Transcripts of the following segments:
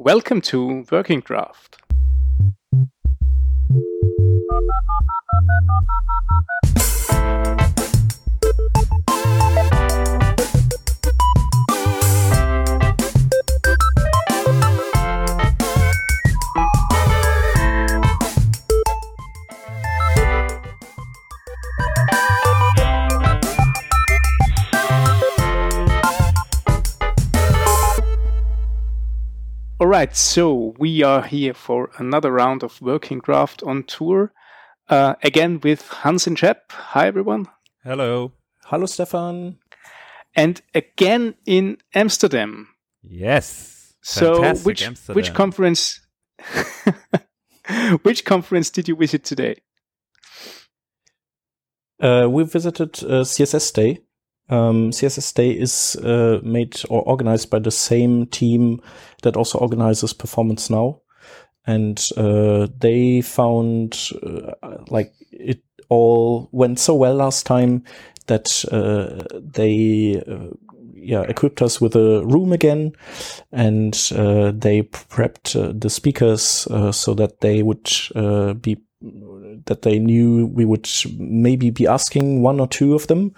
welcome to Working Draft. Right, so we are here for another round of Working Draft on tour. Uh, again with Hans and Shep. Hi, everyone. Hello. Hello, Stefan. And again in Amsterdam. Yes. So, Fantastic which Amsterdam. which conference? which conference did you visit today? Uh, we visited uh, CSS Day. Um, CSS Day is uh, made or organized by the same team that also organizes Performance Now, and uh, they found uh, like it all went so well last time that uh, they uh, yeah equipped us with a room again, and uh, they prepped the speakers so that they would be that they knew we would maybe be asking one or two of them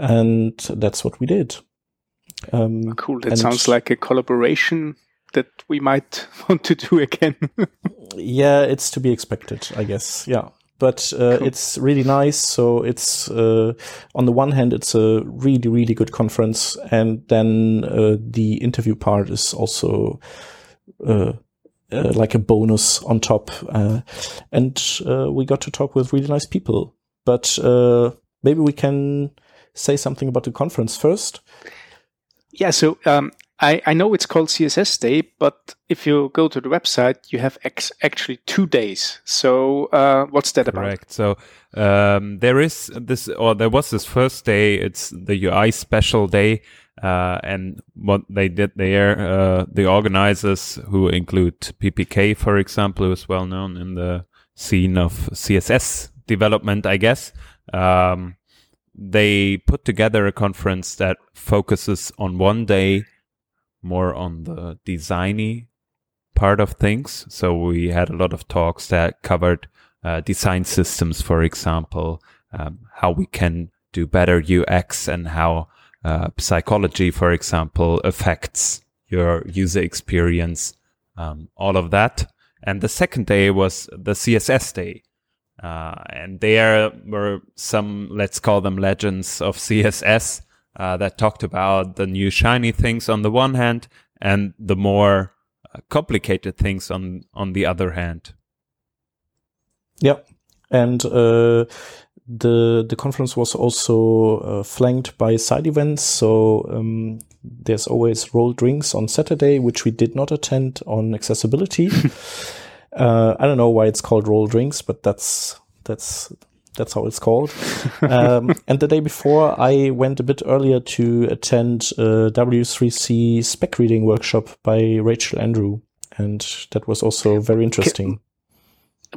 and that's what we did. Um, Cool. That sounds like a collaboration that we might want to do again. yeah, it's to be expected, I guess. Yeah, but uh, Cool. it's really nice. So it's uh, on the one hand, it's a really really good conference, and then uh, the interview part is also. Uh, uh, like a bonus on top, uh, and uh, we got to talk with really nice people. But uh, maybe we can say something about the conference first. yeah. So um, I I know it's called CSS Day, but if you go to the website, you have ex- actually two days. So uh, what's that about? Correct. So um, there is this, or there was this first day. It's the UI special day, uh, and what they did there, uh, the organizers, who include PPK, for example, who is well known in the scene of CSS development, I guess. Um, they put together a conference that focuses on one day more on the designy part of things. So we had a lot of talks that covered uh, design systems, for example, um, how we can do better UX and how uh, psychology, for example, affects your user experience, um, all of that. And the second day was the CSS day. Uh, and there were some, let's call them legends of CSS uh, that talked about the new shiny things on the one hand and the more uh, complicated things on on the other hand. Yeah, and uh, the the conference was also uh, flanked by side events. So um, there's always roll drinks on Saturday, which we did not attend on accessibility. uh, I don't know why it's called roll drinks, but that's that's that's how it's called. um, and the day before, I went a bit earlier to attend a W3C spec reading workshop by Rachel Andrew, and that was also very interesting.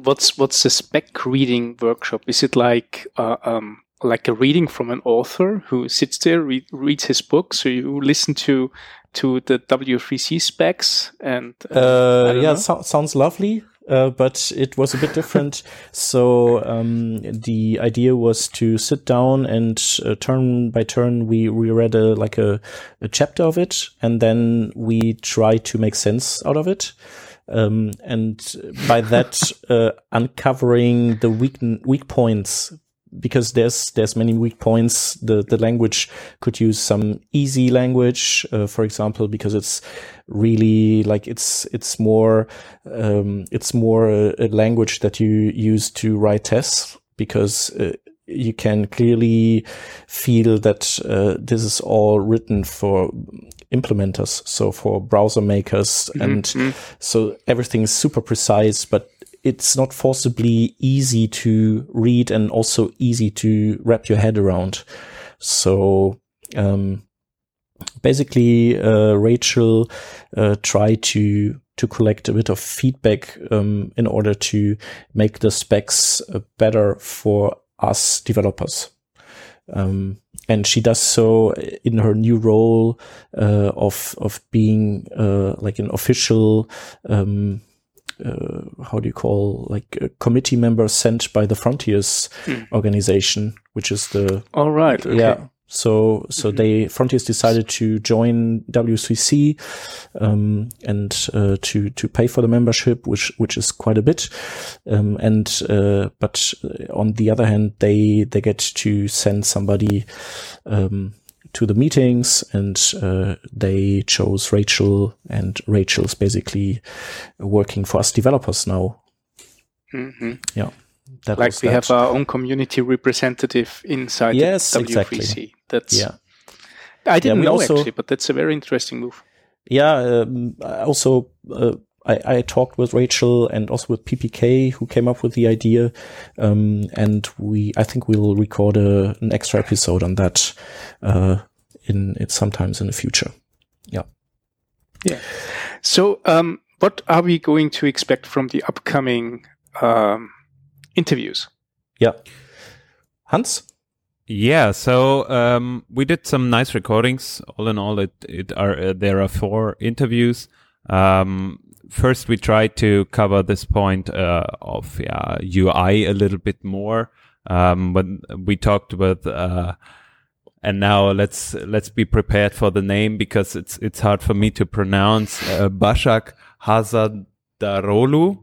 What's what's the spec reading workshop? Is it like uh, um, like a reading from an author who sits there read, reads his book? So you listen to to the W3C specs and uh, Uh, yeah, so- sounds lovely. Uh, but it was a bit different. so um, the idea was to sit down and uh, turn by turn we we read a like a, a chapter of it, and then we try to make sense out of it. Um, and by that, uh, uncovering the weak weak points because there's there's many weak points. The the language could use some easy language, uh, for example, because it's really like it's it's more um, it's more a, a language that you use to write tests because. Uh, you can clearly feel that uh, this is all written for implementers, so for browser makers, and mhm. so everything is super precise, but it's not forcibly easy to read and also easy to wrap your head around. So, um, basically, uh, Rachel uh, tried to to collect a bit of feedback um, in order to make the specs uh, better for us developers. Um, and she does so in her new role uh, of of being uh, like an official um, how do you call like a committee member sent by the Fronteers Hmm. organization, which is the All right. Okay. yeah. So so they Fronteers decided to join WCC um, and uh, to to pay for the membership, which which is quite a bit. Um, and uh, but on the other hand, they they get to send somebody um, to the meetings, and uh, they chose Rachel, and Rachel's basically working for us developers now. hmm Yeah, that Like we that. have our own community representative inside Yes, the W3C. exactly. That's yeah. I didn't we know also- actually, but that's a very interesting move. yeah, um, also uh, I, I talked with Rachel and also with PPK who came up with the idea, um, and we I think we'll record a, an extra episode on that uh, in it sometimes in the future. Yeah. Yeah. So, um, what are we going to expect from the upcoming um, interviews? Yeah, Hans. Yeah, so um, we did some nice recordings. All in all, it it are uh, there are four interviews. Um, first, we tried to cover this point uh, of yeah, UI a little bit more. Um, when we talked with, uh, and now let's let's be prepared for the name because it's it's hard for me to pronounce. Uh, Bashak Hazadarolu.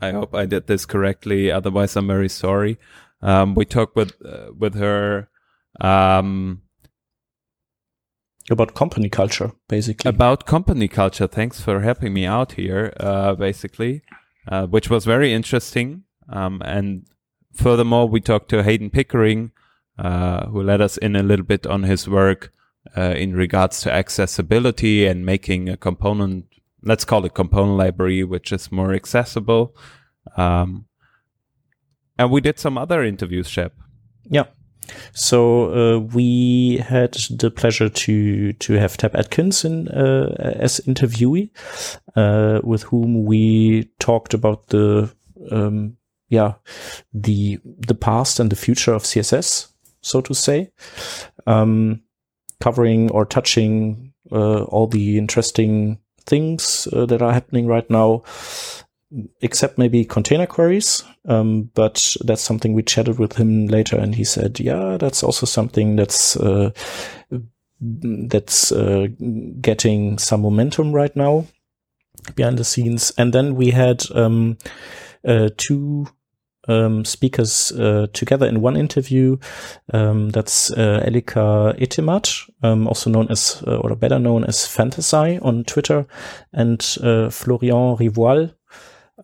I hope I did this correctly. Otherwise, I'm very sorry. Um, we talked with uh, with her um, About company culture, basically. about company culture. Thanks for helping me out here, uh, basically, uh, which was very interesting. Um, and furthermore, we talked to Heydon Pickering, uh, who let us in a little bit on his work uh, in regards to accessibility and making a component, let's call it component library, which is more accessible. Um, and we did some other interviews, Shep. Yeah. So uh, we had the pleasure to to have Tab Atkins in uh, as interviewee, uh, with whom we talked about the um, yeah the the past and the future of CSS, so to say, um, covering or touching uh, all the interesting things uh, that are happening right now except maybe container queries. Um, but that's something we chatted with him later, and he said, "Yeah, that's also something that's uh, that's uh, getting some momentum right now behind the scenes." And then we had um, uh, two. Um, speakers uh, together in one interview. Um, that's uh, Elika Etemad, um, also known as, uh, or better known as fantasai on Twitter, and Florian Rivoal,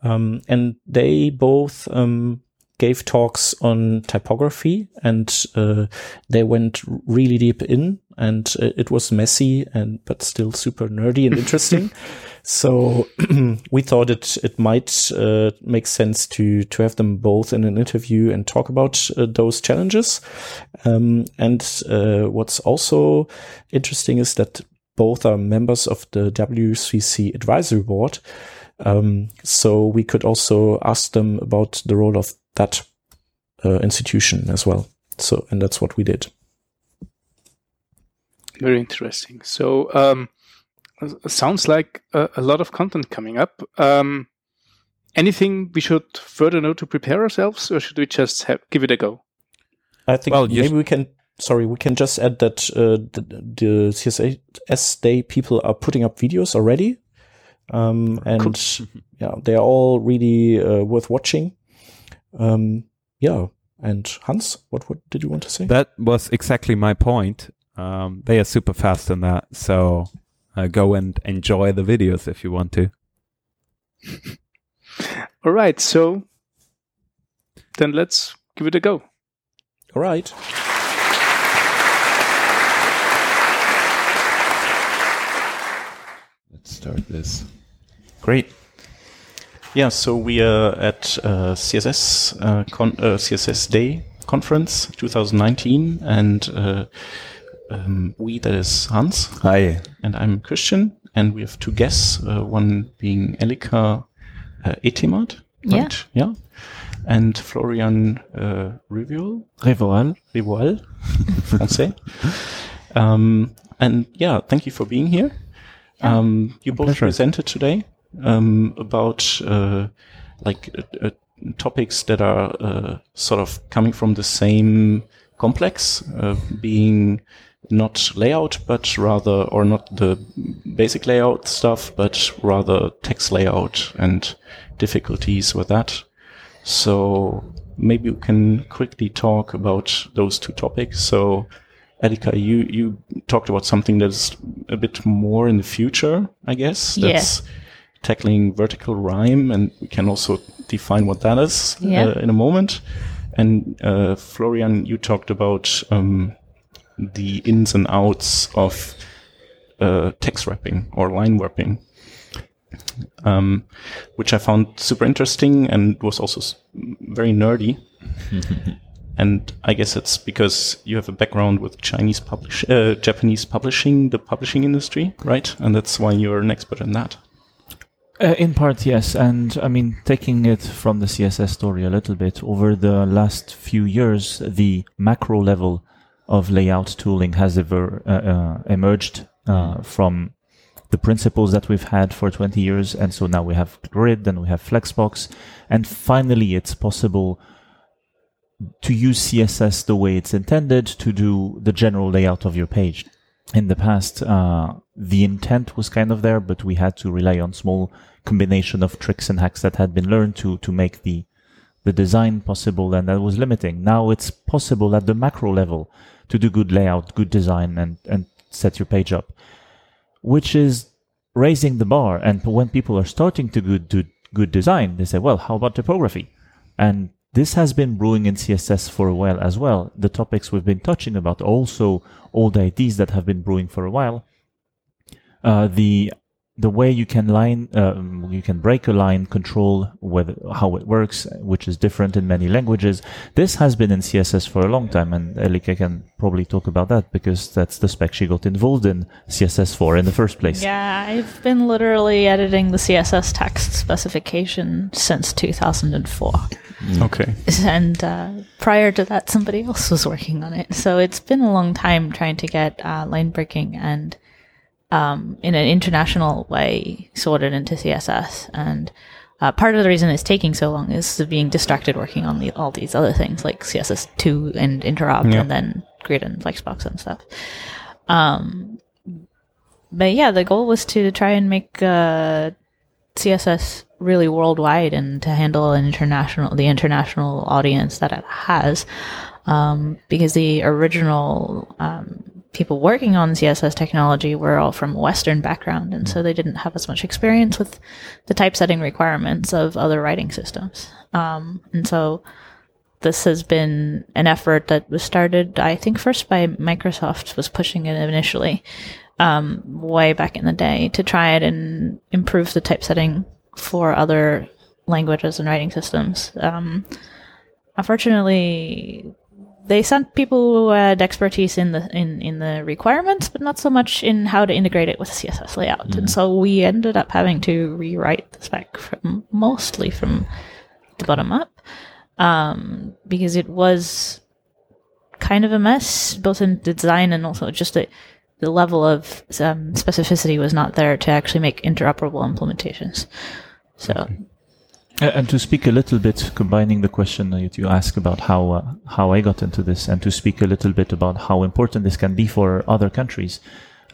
um, and they both um, gave talks on typography, and uh, they went really deep in, and uh, it was messy and but still super nerdy and interesting. so we thought it it might uh, make sense to to have them both in an interview and talk about uh, those challenges. Um, and uh, what's also interesting is that both are members of the WCC advisory board. Um, so we could also ask them about the role of that uh, institution as well. So, and that's what we did. Very interesting. So, um, sounds like a, a lot of content coming up. Um, anything we should further know to prepare ourselves, or should we just have, give it a go? I think Well, maybe we can. Sorry, we can just add that uh, the, the CSS Day people are putting up videos already, um, and Cool. yeah, they are all really uh, worth watching. Um, yeah, and Hans, what what did you want to say? That was exactly my point. Um, they are super fast in that, so uh, go and enjoy the videos if you want to. All right. So then let's give it a go. All right. Let's start this. Great. Yeah, so we are at uh, CSS uh, con- uh, CSS Day conference 2019, and uh, um, we that is Hans, Hi. and I'm Christian, and we have two guests. Uh, one being Elika uh, Etemad, Yeah. right? Yeah. And Florian uh, Rivual, Revoal. Rivual, français. Um, and yeah, thank you for being here. Um, you both pleasure. presented today um, about uh, like uh, uh, topics that are uh, sort of coming from the same complex, uh, being not layout, but rather, or not the basic layout stuff, but rather text layout and difficulties with that. So maybe we can quickly talk about those two topics. So, Erika, you, you talked about something that's a bit more in the future, I guess. Yeah. Tackling vertical rhyme, and we can also define what that is Yeah. uh, in a moment. And uh, Florian, you talked about um, the ins and outs of uh, text wrapping or line wrapping, um, which I found super interesting and was also very nerdy. and I guess it's because you have a background with Chinese publish, uh, Japanese publishing, the publishing industry, right? And that's why you're an expert in that. Uh, in part, yes. And I mean, taking it from the CSS story a little bit, over the last few years, the macro level of layout tooling has ever uh, uh, emerged uh, from the principles that we've had for 20 years. And so now we have Grid and we have Flexbox. And finally, it's possible to use CSS the way it's intended to do the general layout of your page. In the past, uh, the intent was kind of there, but we had to rely on small combination of tricks and hacks that had been learned to to make the the design possible, and that was limiting. Now it's possible at the macro level to do good layout, good design, and and set your page up, which is raising the bar. And when people are starting to good do good design, they say, well, how about typography? And this has been brewing in CSS for a while as well. The topics we've been touching about, also old ideas that have been brewing for a while. Uh, the the way you can line um, you can break a line control whether how it works which is different in many languages this has been in css for a long time and elika can probably talk about that because that's the spec she got involved in css for in the first place Yeah, I've been literally editing the CSS text specification since 2004. Okay. And uh, prior to that, somebody else was working on it. So it's been a long time trying to get uh, line breaking and um, in an international way sorted into CSS. And uh, part of the reason it's taking so long is being distracted working on the, all these other things like CSS2 and interop Yeah. and then grid and flexbox and stuff. Um, but yeah, the goal was to try and make uh, CSS really worldwide and to handle an international the international audience that it has. Um, because the original um, people working on CSS technology were all from Western background, and so they didn't have as much experience with the typesetting requirements of other writing systems. Um, and so this has been an effort that was started, I think, first by Microsoft was pushing it initially, um, way back in the day to try it and improve the typesetting for other languages and writing systems. Um, unfortunately, they sent people who had expertise in the in, in the requirements, but not so much in how to integrate it with CSS layout. And so we ended up having to rewrite the spec from mostly from the bottom up um, because it was kind of a mess, both in design and also just the, the level of um, specificity was not there to actually make interoperable implementations. So, Uh, And to speak a little bit, combining the question that you asked about how uh, how I got into this, and to speak a little bit about how important this can be for other countries.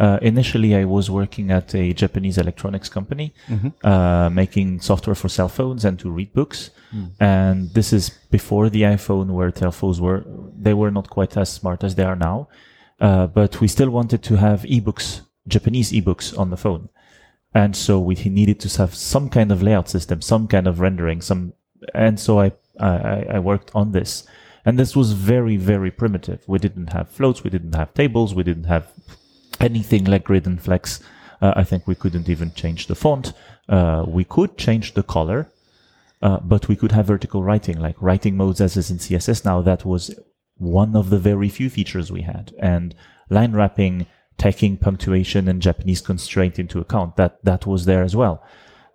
Uh, initially, I was working at a Japanese electronics company, uh, making software for cell phones and to read books. And this is before the iPhone, where telephones were they were not quite as smart as they are now. Uh, but we still wanted to have ebooks, Japanese ebooks on the phone. And so we needed to have some kind of layout system, some kind of rendering, some, and so I, I, I worked on this. And this was very, very primitive. We didn't have floats. We didn't have tables. We didn't have anything like grid and flex. Uh, I think we couldn't even change the font. Uh, we could change the color, uh, but we could have vertical writing, like writing modes as is in CSS now. That was one of the very few features we had. And line wrapping, taking punctuation and Japanese constraint into account, that, that was there as well.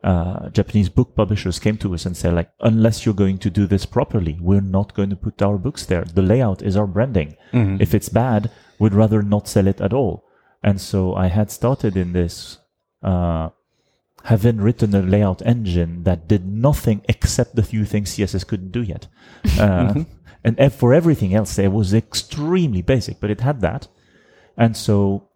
uh, Japanese book publishers came to us and said, like, unless you're going to do this properly, we're not going to put our books there. The layout is our branding. If it's bad, we'd rather not sell it at all. And so I had started in this, uh, having written a layout engine that did nothing except the few things CSS couldn't do yet. Uh, and for everything else, it was extremely basic, but it had that. And so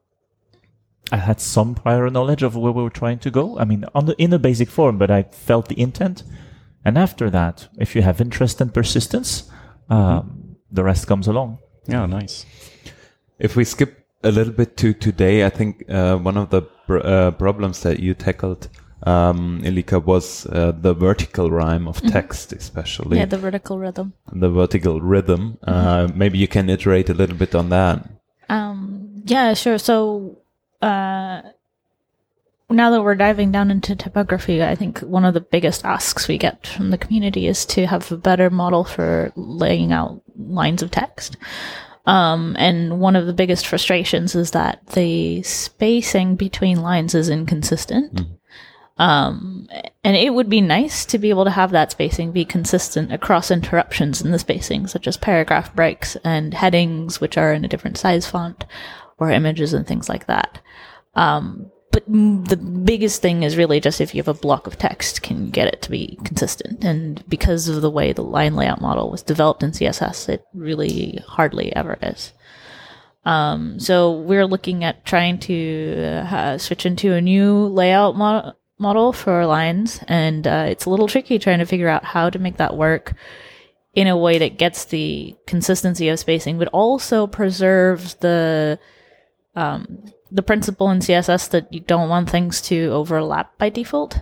I had some prior knowledge of where we were trying to go. I mean, on the, in a basic form, but I felt the intent. And after that, if you have interest and persistence, um, the rest comes along. Yeah, nice. If we skip a little bit to today, I think uh, one of the pr- uh, problems that you tackled, um, Elika, was uh, the vertical rhyme of text, especially Yeah, the vertical rhythm. the vertical rhythm. Uh, maybe you can iterate a little bit on that. Um, yeah, sure. So uh, now that we're diving down into typography, I think one of the biggest asks we get from the community is to have a better model for laying out lines of text. Um, and one of the biggest frustrations is that the spacing between lines is inconsistent. Um, and it would be nice to be able to have that spacing be consistent across interruptions in the spacing, such as paragraph breaks and headings, which are in a different size font, or images and things like that. Um, but the biggest thing is really just if you have a block of text, can get it to be consistent? And because of the way the line layout model was developed in CSS, it really hardly ever is. Um, so we're looking at trying to uh, switch into a new layout mo- model for lines, and uh, it's a little tricky trying to figure out how to make that work in a way that gets the consistency of spacing, but also preserves the um, the principle in CSS that you don't want things to overlap by default.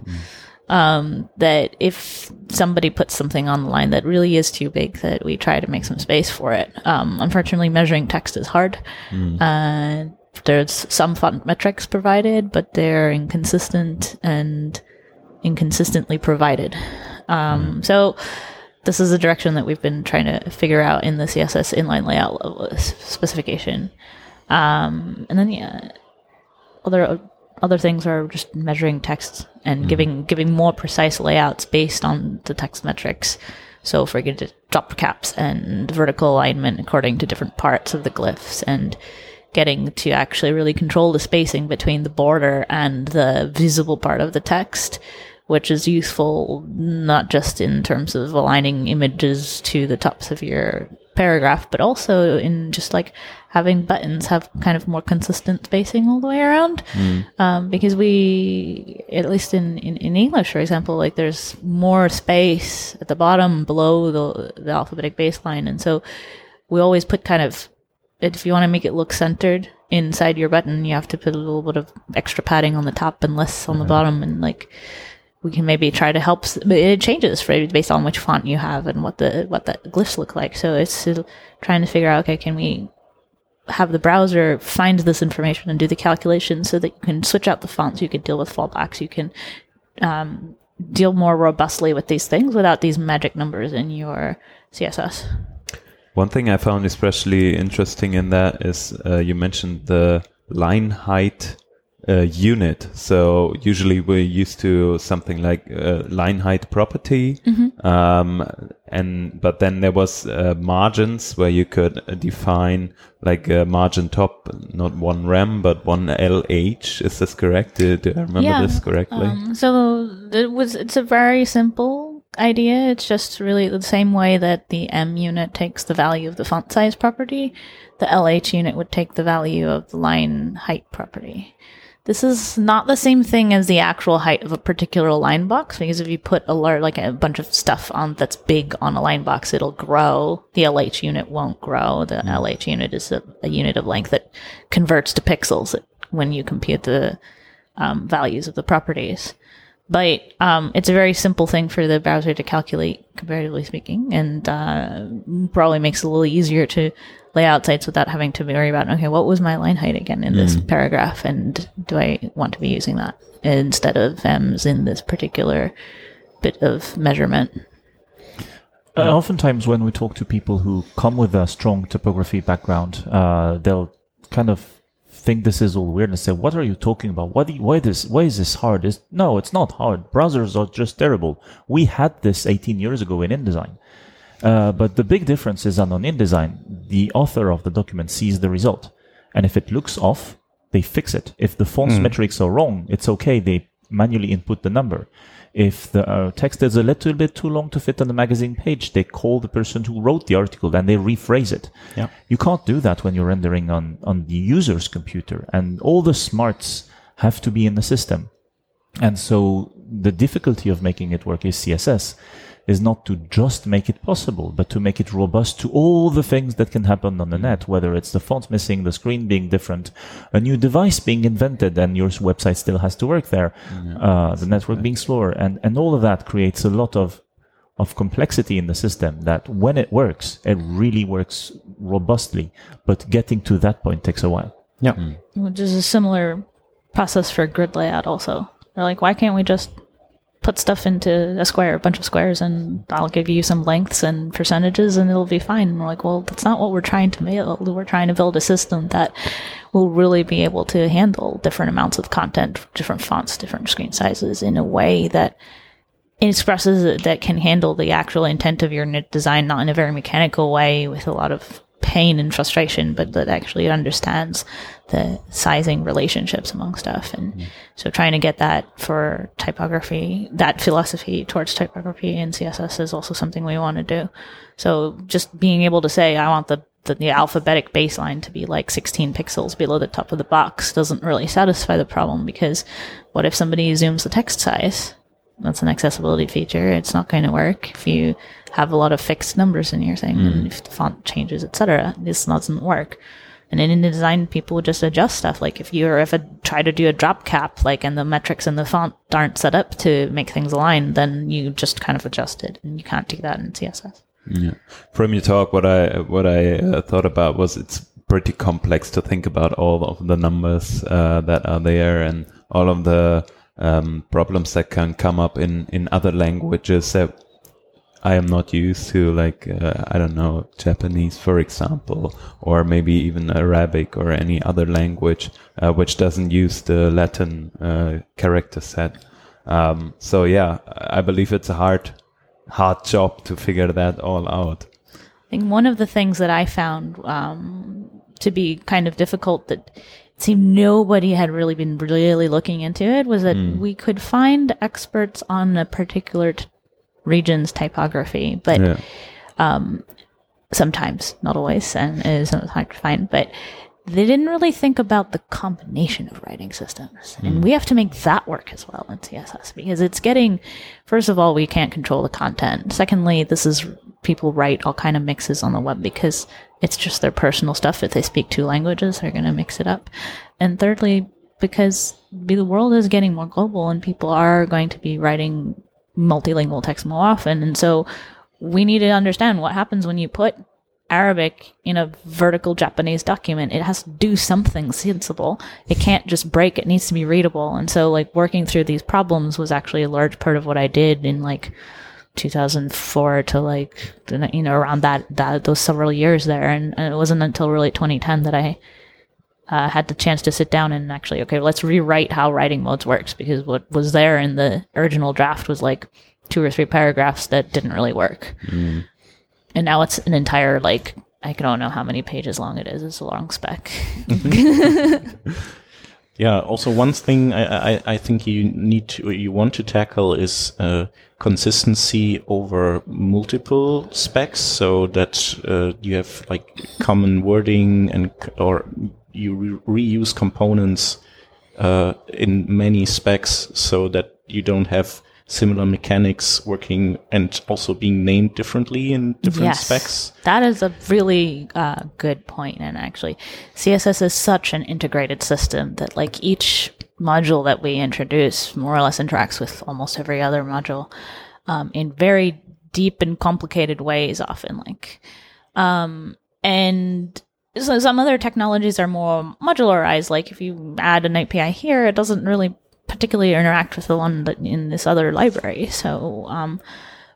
Um, that if somebody puts something on the line that really is too big, that we try to make some space for it. Um, unfortunately, measuring text is hard. Uh, there's some font metrics provided, but they're inconsistent and inconsistently provided. Um, So this is a direction that we've been trying to figure out in the CSS inline layout level specification. Um, and then yeah, other other things are just measuring text and mm-hmm. giving giving more precise layouts based on the text metrics. So for example, drop caps and vertical alignment according to different parts of the glyphs and getting to actually really control the spacing between the border and the visible part of the text, which is useful not just in terms of aligning images to the tops of your paragraph, but also in just like having buttons have kind of more consistent spacing all the way around. Um, because we, at least in, in, in English, for example, like there's more space at the bottom below the, the alphabetic baseline. And so we always put kind of if you want to make it look centered inside your button, you have to put a little bit of extra padding on the top and less on the bottom, and like we can maybe try to help. But it changes for based on which font you have and what the what the glyphs look like. So it's trying to figure out okay, can we have the browser find this information and do the calculations so that you can switch out the fonts, you can deal with fallbacks, you can um, deal more robustly with these things without these magic numbers in your CSS. One thing I found especially interesting in that is uh, you mentioned the line height uh, unit. So usually we're used to something like uh, line height property, um, and but then there was uh, margins where you could define like a margin top, not one rem but one LH. Is this correct? Do, do I remember Yeah, this correctly? Um, so it was. It's a very simple idea. It's just really the same way that the em unit takes the value of the font size property. The LH unit would take the value of the line height property. This is not the same thing as the actual height of a particular line box because if you put a lar- like a bunch of stuff on that's big on a line box, it'll grow. The LH unit won't grow. The LH unit is a, a unit of length that converts to pixels when you compute the um, values of the properties. But um, it's a very simple thing for the browser to calculate, comparatively speaking, and uh, probably makes it a little easier to lay out sites without having to worry about, okay, what was my line height again in this paragraph, and do I want to be using that instead of em's in this particular bit of measurement? Uh, oftentimes, when we talk to people who come with a strong typography background, uh, they'll kind of think this is all weird and say, "What are you talking about? What? you- why this? Why is this hard?" Is no, it's not hard. Browsers are just terrible. We had this 18 years ago in InDesign. Uh, but the big difference is that on InDesign, the author of the document sees the result. And if it looks off, they fix it. If the font's metrics are wrong, it's okay. They manually input the number. If the uh, text is a little bit too long to fit on the magazine page, they call the person who wrote the article and they rephrase it. Yeah. You can't do that when you're rendering on, on the user's computer. And all the smarts have to be in the system. And so the difficulty of making it work is CSS is not to just make it possible, but to make it robust to all the things that can happen on the net, whether it's the font missing, the screen being different, a new device being invented and your website still has to work there, uh, the network being slower, and, and all of that creates a lot of of complexity in the system that when it works, it really works robustly, but getting to that point takes a while. Yeah. which is a similar process for grid layout also. They're like why can't we just put stuff into a square a bunch of squares and i'll give you some lengths and percentages and it'll be fine. And we're like well that's not what we're trying to build. We're trying to build a system that will really be able to handle different amounts of content different fonts different screen sizes in a way that expresses that can handle the actual intent of your design, not in a very mechanical way with a lot of pain and frustration, but that actually understands the sizing relationships among stuff. And mm-hmm. so trying to get that for typography, that philosophy towards typography in CSS is also something we want to do. So just being able to say, I want the the, the alphabetic baseline to be like 16 pixels below the top of the box doesn't really satisfy the problem because what if somebody zooms the text size that's an accessibility feature. It's not going to work if you have a lot of fixed numbers in your thing and if the font changes, etc. This doesn't work. And in InDesign, people just adjust stuff. Like if you're if a try to do a drop cap, like and the metrics in the font aren't set up to make things align, then you just kind of adjust it, and you can't do that in CSS. Yeah. From your talk, what I what I uh, thought about was it's pretty complex to think about all of the numbers uh, that are there and all of the um, problems that can come up in in other languages that I am not used to, like uh, I don't know Japanese, for example, or maybe even Arabic or any other language uh, which doesn't use the Latin uh, character set. Um, so yeah, I believe it's a hard hard job to figure that all out. I think one of the things that I found um, to be kind of difficult that it seemed nobody had really been really looking into it was that we could find experts on a particular t- region's typography, but Yeah. Um, sometimes, not always, and it is sometimes hard to find, but they didn't really think about the combination of writing systems. And hmm. we have to make that work as well in CSS because it's getting, first of all, we can't control the content. Secondly, this is people write all kind of mixes on the web because it's just their personal stuff. If they speak two languages, they're going to mix it up. And thirdly, because the world is getting more global and people are going to be writing multilingual text more often. And so we need to understand what happens when you put Arabic in a vertical Japanese document. It has to do something sensible. It can't just break. It needs to be readable. And so like working through these problems was actually a large part of what I did in like 2004 to like you know around that that those several years there and, and it wasn't until really 2010 that I uh, had the chance to sit down and actually okay let's rewrite how writing modes works because what was there in the original draft was like two or three paragraphs that didn't really work and now it's an entire like I don't know how many pages long it is. It's a long spec. Yeah. Also, one thing I, I, I think you need to, you want to tackle is uh, consistency over multiple specs, so that uh, you have like common wording and or you re- reuse components uh, in many specs, so that you don't have similar mechanics working and also being named differently in different specs. That is a really uh, good point. And actually, CSS is such an integrated system that, like, each module that we introduce more or less interacts with almost every other module um, in very deep and complicated ways, often. Like, um, and so some other technologies are more modularized. Like, if you add an API here, it doesn't really particularly interact with the one that in this other library. So, um,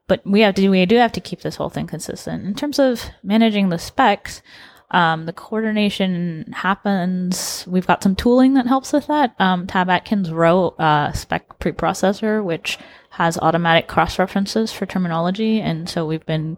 but we have to we do have to keep this whole thing consistent in terms of managing the specs. Um, the coordination happens. We've got some tooling that helps with that. Um, Tab Atkins wrote a spec preprocessor, which has automatic cross references for terminology, and so we've been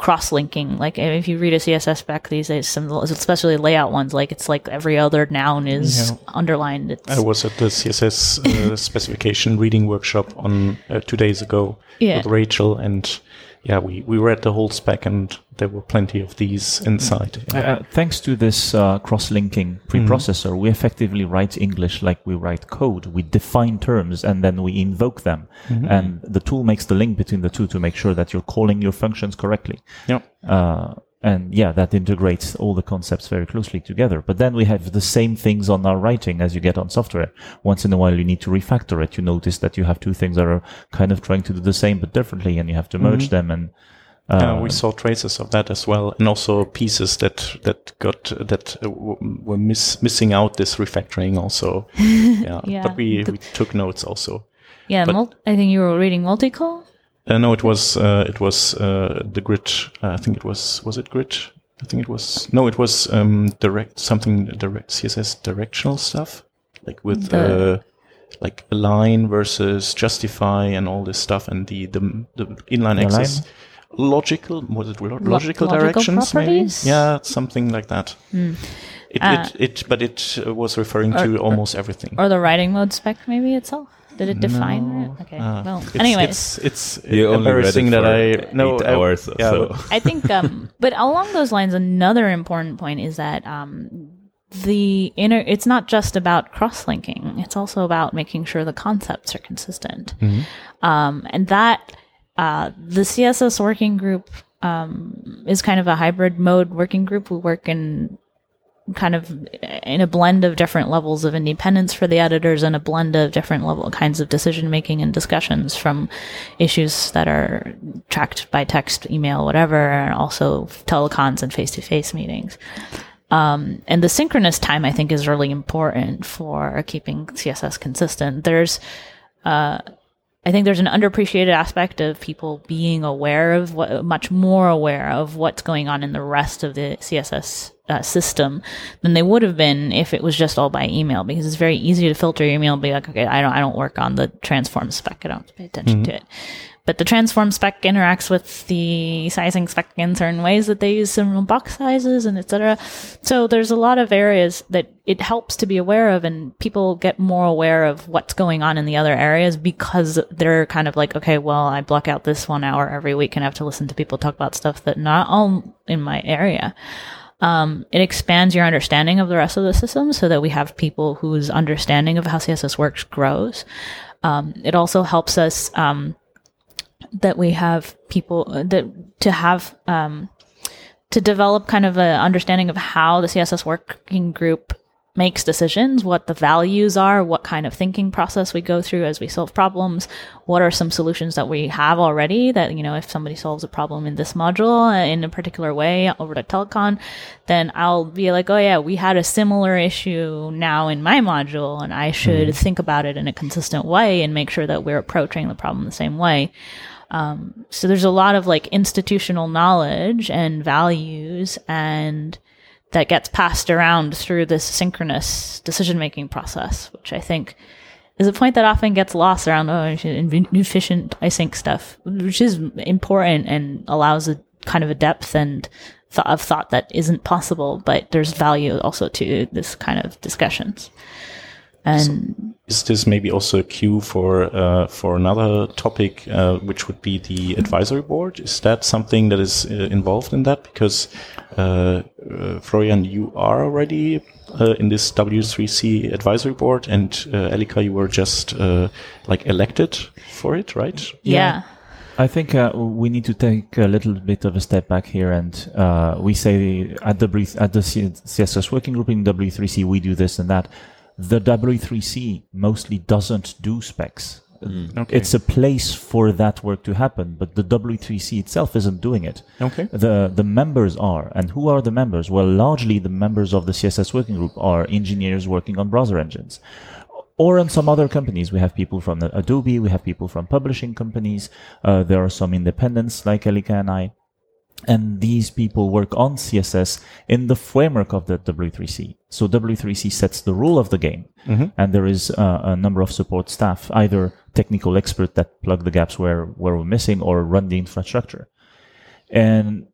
cross-linking. Like if you read a CSS spec these days, some especially layout ones, like it's like every other noun is Yeah. underlined. It's, I was at the CSS uh, specification reading workshop on uh, two days ago Yeah. with Rachel, and yeah, we, we read the whole spec, and there were plenty of these inside. Uh, uh, thanks to this uh, cross-linking preprocessor, we effectively write English like we write code. We define terms and then we invoke them, and the tool makes the link between the two to make sure that you're calling your functions correctly. Yeah. Uh, and yeah, that integrates all the concepts very closely together. But then we have the same things on our writing as you get on software. Once in a while, you need to refactor it. You notice that you have two things that are kind of trying to do the same but differently, and you have to merge them. And uh, Uh, we saw traces of that as well, and also pieces that that got that uh, were miss, missing out this refactoring. Also, yeah. Yeah. But we, we took notes also. yeah, but- mul- I think you were reading multicol. Uh, no, it was uh, it was uh, the grid. Uh, I think it was was it grid. I think it was no, it was um, direct something direct CSS directional stuff, like with The- uh, like align versus justify and all this stuff, and the the, the inline Align? access logical was it lo- logical logical directions properties? maybe yeah something like that. It, Uh, it, it but it uh, was referring to almost everything. Or the writing mode spec, maybe itself? Did it define No. it? Okay. Uh, well, it's, anyways. it's it's You only read it embarrassing that for I no eight I- hours or yeah, so. but- I think, um, but along those lines, another important point is that um, the inner. It's not just about cross-linking; it's also about making sure the concepts are consistent. Um, and that uh, the CSS working group um, is kind of a hybrid mode working group. We work in kind of in a blend of different levels of independence for the editors and a blend of different level kinds of decision making and discussions from issues that are tracked by text, email, whatever, and also telecons and face to face meetings. Um, and the synchronous time, I think, is really important for keeping CSS consistent. There's I think there's an underappreciated aspect of people being aware of what, much more aware of what's going on in the rest of the CSS uh, system than they would have been if it was just all by email. Because it's very easy to filter your email and be like, okay, I don't, I don't work on the transform spec. I don't pay attention to it. But the transform spec interacts with the sizing spec in certain ways that they use similar box sizes and etc. So there's a lot of areas that it helps to be aware of, and people get more aware of what's going on in the other areas because they're kind of like, okay, well, I block out this one hour every week and I have to listen to people talk about stuff that not all in my area. Um, it expands your understanding of the rest of the system so that we have people whose understanding of how CSS works grows. Um, it also helps us um, that we have people uh, that to have um, to develop kind of an understanding of how the CSS working group makes decisions, what the values are, what kind of thinking process we go through as we solve problems, what are some solutions that we have already that, you know, if somebody solves a problem in this module uh, in a particular way over to Telecon, then I'll be like, oh yeah, we had a similar issue now in my module and I should think about it in a consistent way and make sure that we're approaching the problem the same way. Um, so there's a lot of like institutional knowledge and values and that gets passed around through this synchronous decision making process, which I think is a point that often gets lost around oh, efficient async stuff, which is important and allows a kind of a depth and th- of thought that isn't possible, but there's value also to this kind of discussions. And Is this maybe also a cue for uh, for another topic, uh, which would be the advisory board? Is that something that is uh, involved in that? Because uh, uh, Florian, you are already uh, in this W3C advisory board, and uh, Elika, you were just uh, like elected for it, right? yeah. I think uh, we need to take a little bit of a step back here, and uh, we say at the at the CSS working group in W3C we do this and that. The W3C mostly doesn't do specs. Okay. It's a place for that work to happen, but the W3C itself isn't doing it. Okay. The the members are, and who are the members? Well, largely the members of the CSS working group are engineers working on browser engines or in some other companies. We have people from the Adobe, we have people from publishing companies. Uh, there are some independents like Elika and I. and these people work on CSS in the framework of the W3C. So W3C sets the rule of the game, and there is uh, a number of support staff, either technical expert that plug the gaps where where we're missing, or run the infrastructure. And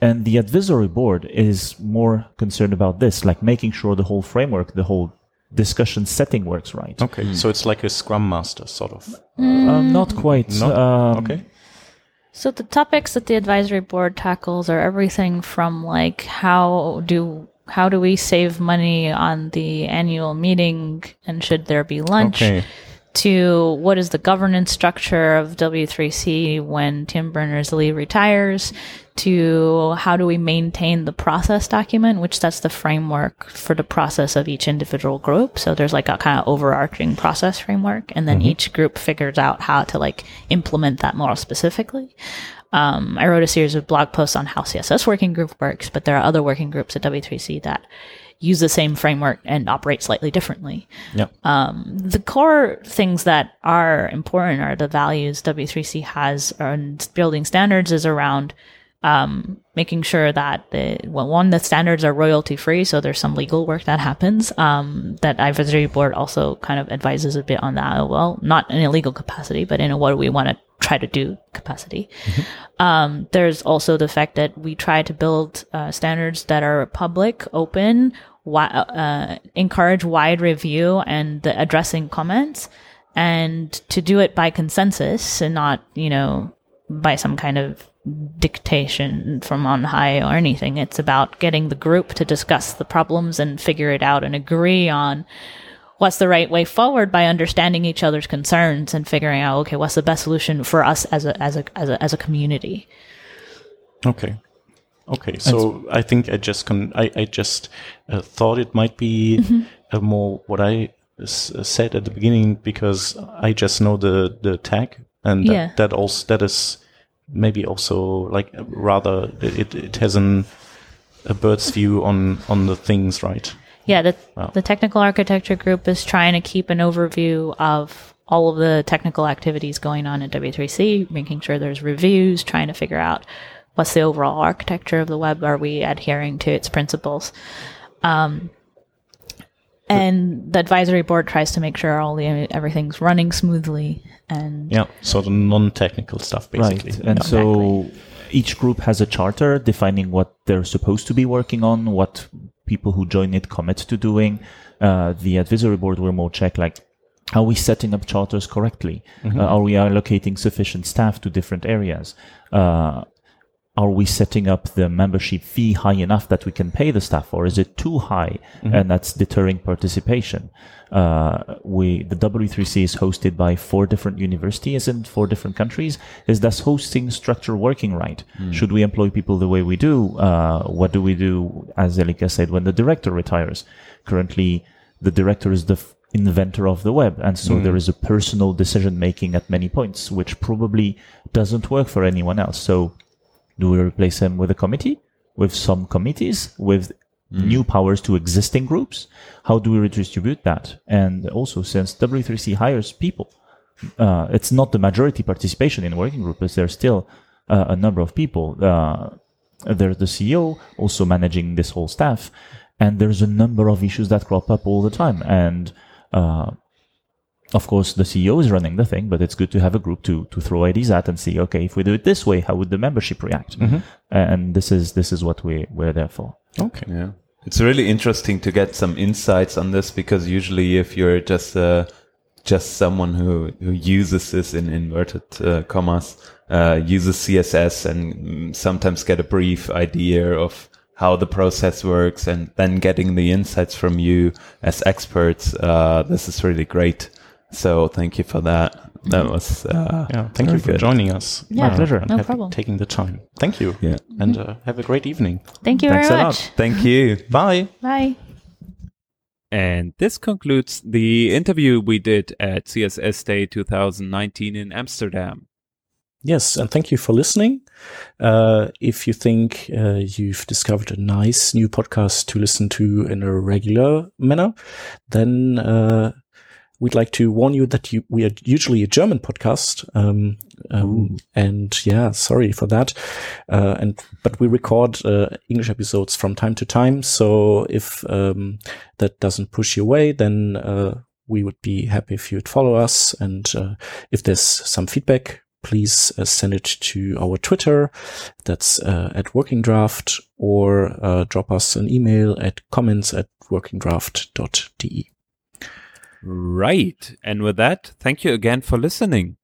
and the advisory board is more concerned about this, like making sure the whole framework, the whole discussion setting works right. Okay, so it's like a Scrum Master, sort of. Uh, not quite. No? Um, okay. So the topics that the advisory board tackles are everything from like how do how do we save money on the annual meeting and should there be lunch Okay. To what is the governance structure of W3C when Tim Berners-Lee retires to how do we maintain the process document which sets the framework for the process of each individual group. So there's like a kind of overarching process framework and then each group figures out how to like implement that more specifically. Um, I wrote a series of blog posts on how CSS working group works, but there are other working groups at W3C that use the same framework and operate slightly differently. Yeah. Um, the core things that are important are the values W3C has and building standards is around um, making sure that the well, one the standards are royalty free, so there's some legal work that happens. Um, that advisory board also kind of advises a bit on that. Well, not in a legal capacity, but in a what do we want to try to do capacity. Um, there's also the fact that we try to build uh, standards that are public, open, wi- uh, encourage wide review and the addressing comments, and to do it by consensus and not, you know, by some kind of dictation from on high or anything. It's about getting the group to discuss the problems and figure it out and agree on what's the right way forward by understanding each other's concerns and figuring out okay what's the best solution for us as a as a as a, as a community Okay. Okay. So I think I just con- I, I just uh, thought it might be uh, more what I s- said at the beginning because I just know the the tag and that, Yeah. that also that is maybe also like rather it it has an a bird's view on on the things right. yeah the, Wow. the technical architecture group is trying to keep an overview of all of the technical activities going on at w3c making sure there's reviews trying to figure out what's the overall architecture of the web are we adhering to its principles um, and the advisory board tries to make sure all the everything's running smoothly and Yeah. So the non-technical stuff basically. Right. And so each group has a charter defining what they're supposed to be working on, what people who join it commit to doing. Uh, the advisory board will more check like, are we setting up charters correctly? Uh, are we allocating sufficient staff to different areas? Uh, are we setting up the membership fee high enough that we can pay the staff or is it too high and that's deterring participation? Uh, we the w3c is hosted by four different universities in four different countries. Is this hosting structure working right? Should we employ people the way we do? Uh, what do we do as elika said when the director retires? Currently the director is the f- inventor of the web and so there is a personal decision making at many points which probably doesn't work for anyone else. So do we replace them with a committee, with some committees, with new powers to existing groups? How do we redistribute that? And also, since W3C hires people, uh, it's not the majority participation in working group, but there's still uh, a number of people. Uh, there's the CEO also managing this whole staff, and there's a number of issues that crop up all the time. And uh, of course, the CEO is running the thing, but it's good to have a group to to throw ideas at and see, okay, if we do it this way, how would the membership react? And this is this is what we we're there for. Okay. Yeah. It's really interesting to get some insights on this because usually if you're just uh, just someone who, who uses this in inverted uh, commas, uh, uses CSS and sometimes get a brief idea of how the process works and then getting the insights from you as experts, uh, this is really great. So thank you for that. That was uh, Yeah. Thank you for good. joining us. Yeah, My pleasure. and no problem. Taking the time. Thank you. Yeah. And uh, have a great evening. thank you Thanks very a much lot. Thank you. Bye. bye And this concludes the interview we did at CSS Day 2019 in Amsterdam. Yes, and thank you for listening. Uh, if you think uh, you've discovered a nice new podcast to listen to in a regular manner, then uh, we'd like to warn you that you, we are usually a German podcast. Um, Um, and yeah, sorry for that. Uh, and but we record uh, English episodes from time to time. So if um, that doesn't push you away, then uh, we would be happy if you'd follow us. And uh, if there's some feedback, please uh, send it to our Twitter. That's uh, at Working Draft, or uh, drop us an email at comments at workingdraft.de. Right. And with that, thank you again for listening.